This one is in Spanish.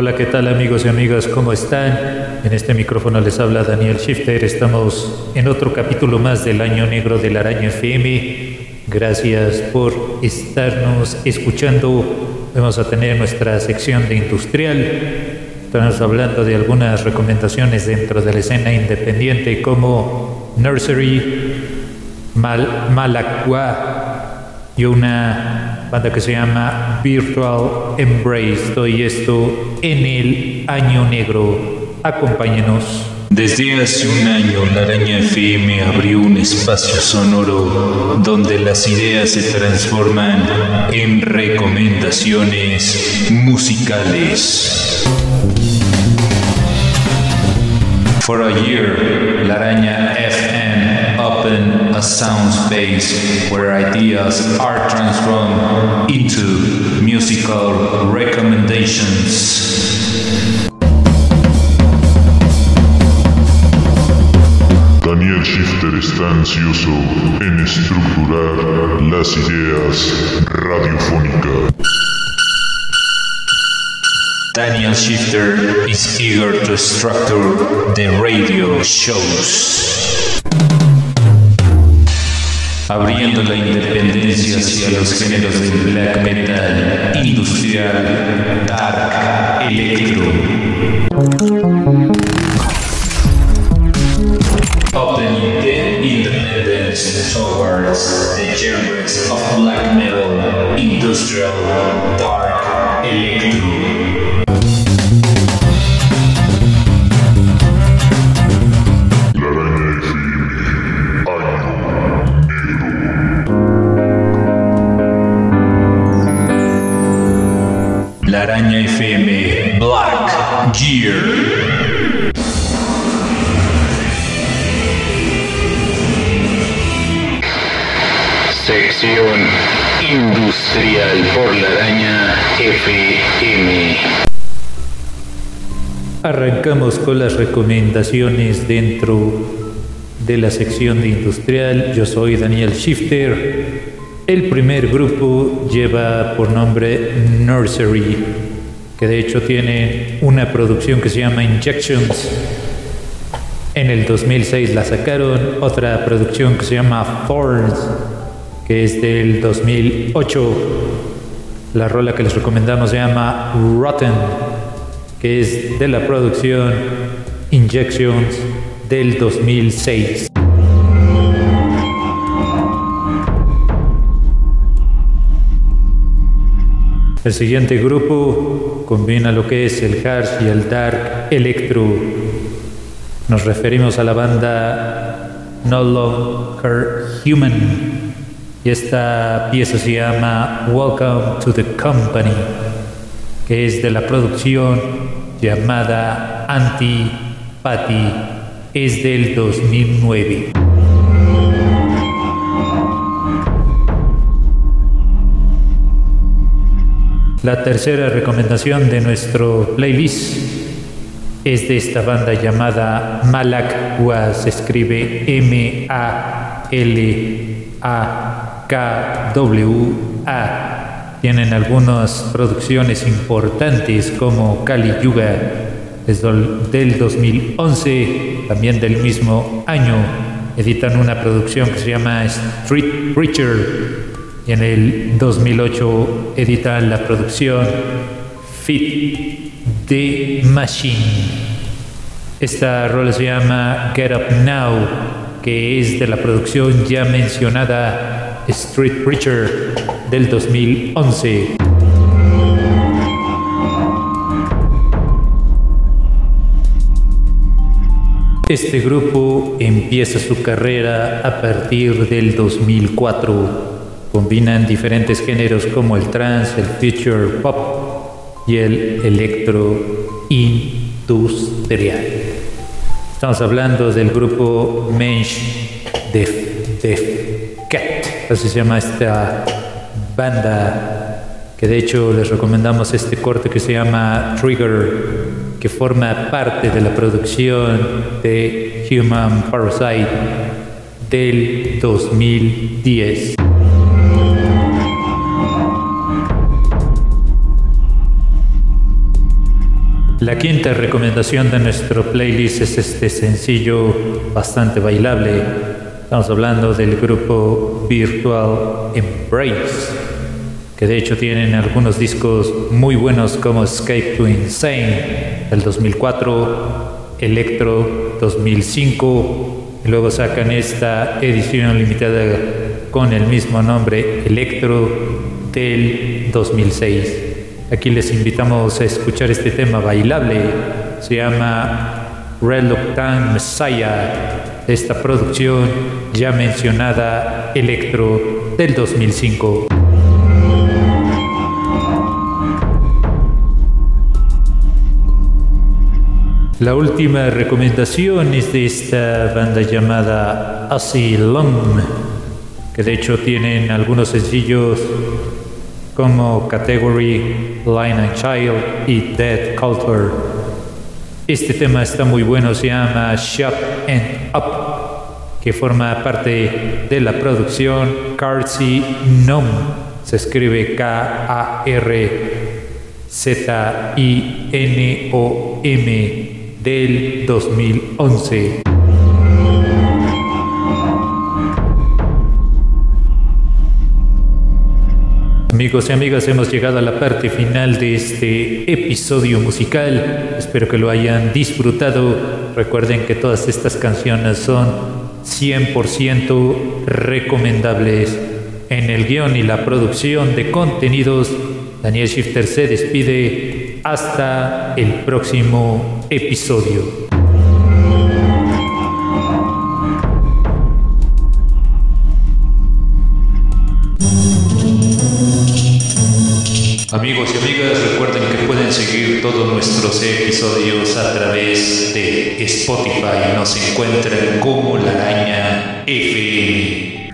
Hola, ¿qué tal amigos y amigas? ¿Cómo están? En este micrófono les habla Daniel Shifter. Estamos en otro capítulo más del Año Negro del Araña FM. Gracias por estarnos escuchando. Vamos a tener nuestra sección de industrial. Estamos hablando de algunas recomendaciones dentro de la escena independiente como Nursery, Mal Malacua y una banda que se llama Virtual Embrace. Todo esto en el Año Negro. Acompáñenos. Desde hace un año, la Araña FM abrió un espacio sonoro donde las ideas se transforman en recomendaciones musicales. For a year, La Araña a sound space where ideas are transformed into musical recommendations. Daniel Shifter está ansioso en estructurar las ideas radiofónicas. Daniel Shifter is eager to structure the radio shows. Abriendo la independencia hacia los géneros del black metal, industrial, dark, electro. FM Black Gear. Sección Industrial por la Araña FM. Arrancamos con las recomendaciones dentro de la sección de industrial. Yo soy Daniel Shifter. El primer grupo lleva por nombre Nursery, que de hecho tiene una producción que se llama Injections. En el 2006 la sacaron, otra producción que se llama Thorns, que es del 2008. La rola que les recomendamos se llama Rotten que es de la producción Injections del 2006. El siguiente grupo combina lo que es el hard y el dark electro. Nos referimos a la banda No Longer Human y esta pieza se llama Welcome to the Company que es de la producción llamada Antipati, es del 2009. La tercera recomendación de nuestro playlist es de esta banda llamada Malakwa, se escribe M-A-L-A-K-W-A. Tienen algunas producciones importantes como Kali Yuga, del del 2011, también del mismo año. Editan una producción que se llama Street Preacher en el 2008 editan la producción Fit the Machine. Esta rola se llama Get Up Now, que es de la producción ya mencionada Street Preacher del 2011. Este grupo empieza su carrera a partir del 2004. Combinan diferentes géneros como el trance, el future pop y el electro industrial. Estamos hablando del grupo Mensch Def, Cat, así se llama esta banda, que de hecho les recomendamos este corte que se llama Trigger, que forma parte de la producción de Human Parasite del 2010. La quinta recomendación de nuestro playlist es este sencillo bastante bailable. Estamos hablando del grupo Virtual Embrace, que de hecho tienen algunos discos muy buenos como Escape to Insane del 2004, Electro 2005, y luego sacan esta edición limitada con el mismo nombre, Electro del 2006. Aquí les invitamos a escuchar este tema bailable. Se llama Reluctant Messiah. Esta producción ya mencionada Electro del 2005. La última recomendación es de esta banda llamada Asylum, que de hecho tienen algunos sencillos como Category, Line and Child y Dead Culture. Este tema está muy bueno, se llama Shut and Up, que forma parte de la producción Carcy Nom. Se escribe K-A-R-Z-I-N-O-M del 2011. Amigos y amigas, hemos llegado a la parte final de este episodio musical. Espero que lo hayan disfrutado. Recuerden que todas estas canciones son 100% recomendables. En el guion y la producción de contenidos, Daniel Shifter se despide. Hasta el próximo episodio. Episodios a través de Spotify. Nos encuentran como La Araña FM.